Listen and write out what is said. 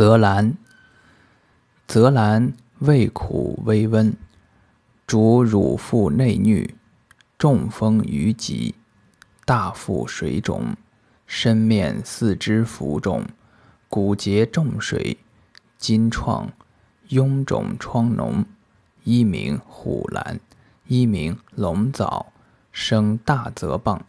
泽兰，泽兰味苦微温，主乳腹内衄，中风于疾，大腹水肿，身面四肢浮肿，骨节重水，筋创，臃肿疮脓，一名虎兰，一名龙藻，生大泽蚌。